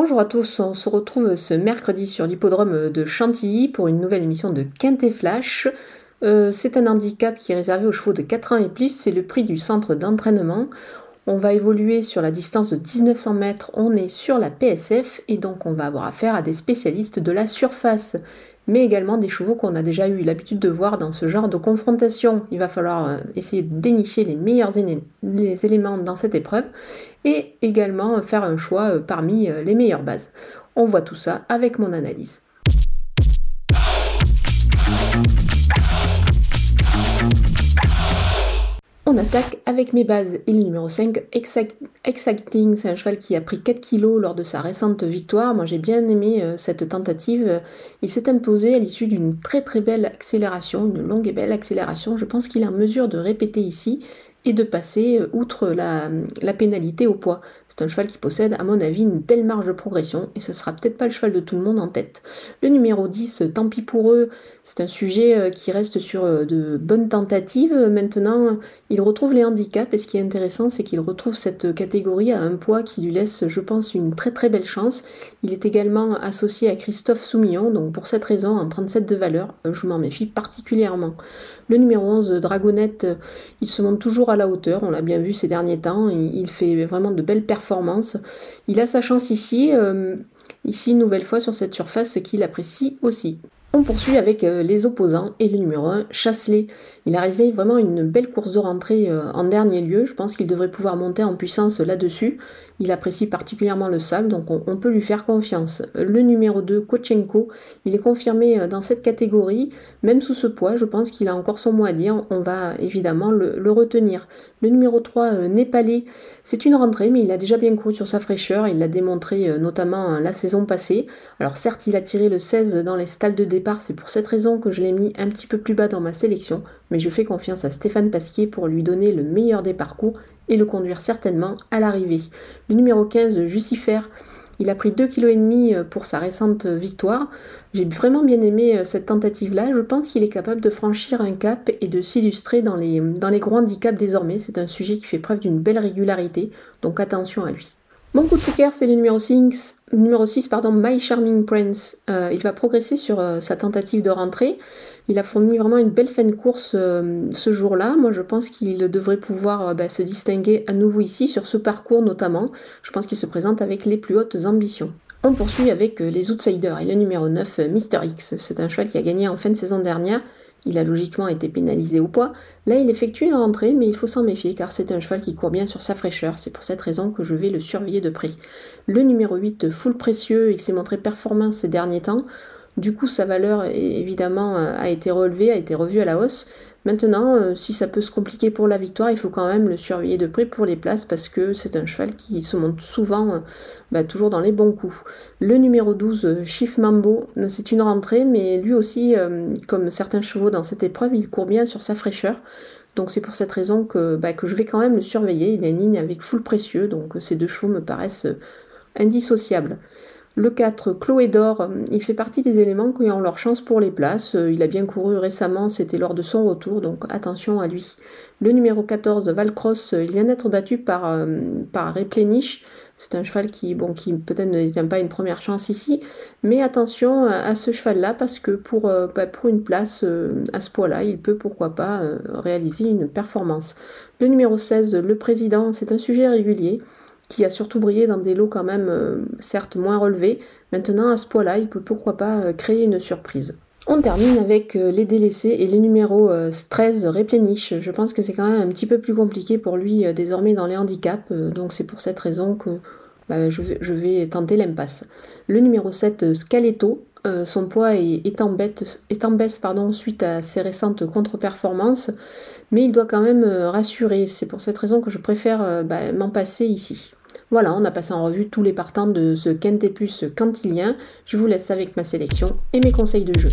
Bonjour à tous, on se retrouve ce mercredi sur l'hippodrome de Chantilly pour une nouvelle émission de Quintet Flash. Euh, c'est un handicap qui est réservé aux chevaux de 4 ans et plus, c'est le prix du centre d'entraînement. On va évoluer sur la distance de 1900 mètres, on est sur la PSF et donc on va avoir affaire à des spécialistes de la surface mais également des chevaux qu'on a déjà eu l'habitude de voir dans ce genre de confrontation. Il va falloir euh, essayer de dénicher les meilleurs éléments dans cette épreuve et également faire un choix euh, parmi euh, les meilleures bases. On voit tout ça avec mon analyse. On attaque avec mes bases et le numéro 5, Exacting, c'est un cheval qui a pris 4 kilos lors de sa récente victoire. Moi j'ai bien aimé euh, cette tentative. Il s'est imposé à l'issue d'une très très belle accélération, une longue et belle accélération. Je pense qu'il est en mesure de répéter ici et de passer euh, outre la, pénalité au poids. C'est un cheval qui possède, à mon avis, une belle marge de progression et ce sera peut-être pas le cheval de tout le monde en tête. Le numéro 10, euh, tant pis pour eux, c'est un sujet euh, qui reste sur de bonnes tentatives. Maintenant, il retrouve les handicaps et ce qui est intéressant, c'est qu'il retrouve cette catégorie à un poids qui lui laisse, je pense, une très très belle chance. Il est également associé à Christophe Soumillon, donc pour cette raison, en 37 de valeur, je m'en méfie particulièrement. Le numéro 11, Dragonnette, il se montre toujours à hauteur, on l'a bien vu ces derniers temps, il, fait vraiment de belles performances. Il a sa chance ici, euh, ici une nouvelle fois sur cette surface qu'il apprécie aussi. On poursuit avec euh, les opposants et le numéro 1, Chasselet. Il a réalisé vraiment une belle course de rentrée euh, en dernier lieu. Je pense qu'il devrait pouvoir monter en puissance là-dessus. Il apprécie particulièrement le sable, donc on, peut lui faire confiance. Le numéro 2, Kochenko, il est confirmé euh, dans cette catégorie. Même sous ce poids, je pense qu'il a encore son mot à dire. On va évidemment le, retenir. Le numéro 3, Népalais, c'est une rentrée, mais il a déjà bien couru sur sa fraîcheur. Il l'a démontré notamment la saison passée. Alors certes, il a tiré le 16 dans les stalles de c'est pour cette raison que je l'ai mis un petit peu plus bas dans ma sélection, mais je fais confiance à Stéphane Pasquier pour lui donner le meilleur des parcours et le conduire certainement à l'arrivée. Le numéro 15, Jucifer, il a pris 2,5 kg euh, pour sa récente victoire. J'ai vraiment bien aimé euh, cette tentative-là. Je pense qu'il est capable de franchir un cap et de s'illustrer dans les, dans les gros handicaps désormais. C'est un sujet qui fait preuve d'une belle régularité, donc attention à lui. Mon coup de cœur, c'est le numéro 6, numéro 6 pardon, My Charming Prince. Euh, il va progresser sur euh, sa tentative de rentrée. Il a fourni vraiment une belle fin de course euh, ce jour-là. Moi, je pense qu'il devrait pouvoir bah, se distinguer à nouveau ici, sur ce parcours notamment. Je pense qu'il se présente avec les plus hautes ambitions. On poursuit avec les outsiders et le numéro 9, Mister X. C'est un cheval qui a gagné en fin de saison dernière il a logiquement été pénalisé au poids. Là, il effectue une rentrée, mais il faut s'en méfier car c'est un cheval qui court bien sur sa fraîcheur. C'est pour cette raison que je vais le surveiller de près. Le numéro 8, full précieux, il s'est montré performant ces derniers temps. Du coup, sa valeur, évidemment, a été relevée, a été revue à la hausse. Maintenant, euh, si ça peut se compliquer pour la victoire, il faut quand même le surveiller de près pour les places parce que c'est un cheval qui se monte souvent, euh, bah, toujours dans les bons coups. Le numéro 12, Chief Mambo, c'est une rentrée, mais lui aussi, euh, comme certains chevaux dans cette épreuve, il court bien sur sa fraîcheur. Donc c'est pour cette raison que, bah, que je vais quand même le surveiller. Il a une ligne avec full précieux, donc ces deux chevaux me paraissent indissociables. Le 4, Chloé d'Or, euh, il fait partie des éléments qui ont leur chance pour les places. Euh, il a bien couru récemment, c'était lors de son retour, donc attention à lui. Le numéro 14, Valcross, euh, il vient d'être battu par, Replenish. C'est un cheval qui, peut-être ne détient pas une première chance ici, mais attention à ce cheval-là parce que pour, bah, pour une place à ce poids-là, il peut pourquoi pas réaliser une performance. Le numéro 16, le président, c'est un sujet régulier qui a surtout brillé dans des lots quand même euh, certes moins relevés. Maintenant, à ce poids-là, il peut pourquoi pas euh, créer une surprise. On termine avec euh, les délaissés et le numéro 13, Replenish. Je pense que c'est quand même un petit peu plus compliqué pour lui désormais dans les handicaps, donc c'est pour cette raison que bah, je, vais, tenter l'impasse. Le numéro 7, Scaletto. Son poids est, en, baisse suite à ses récentes contre-performances, mais il doit quand même rassurer. C'est pour cette raison que je préfère bah, m'en passer ici. Voilà, on a passé en revue tous les partants de ce Quintet Plus cantilien. Je vous laisse avec ma sélection et mes conseils de jeu.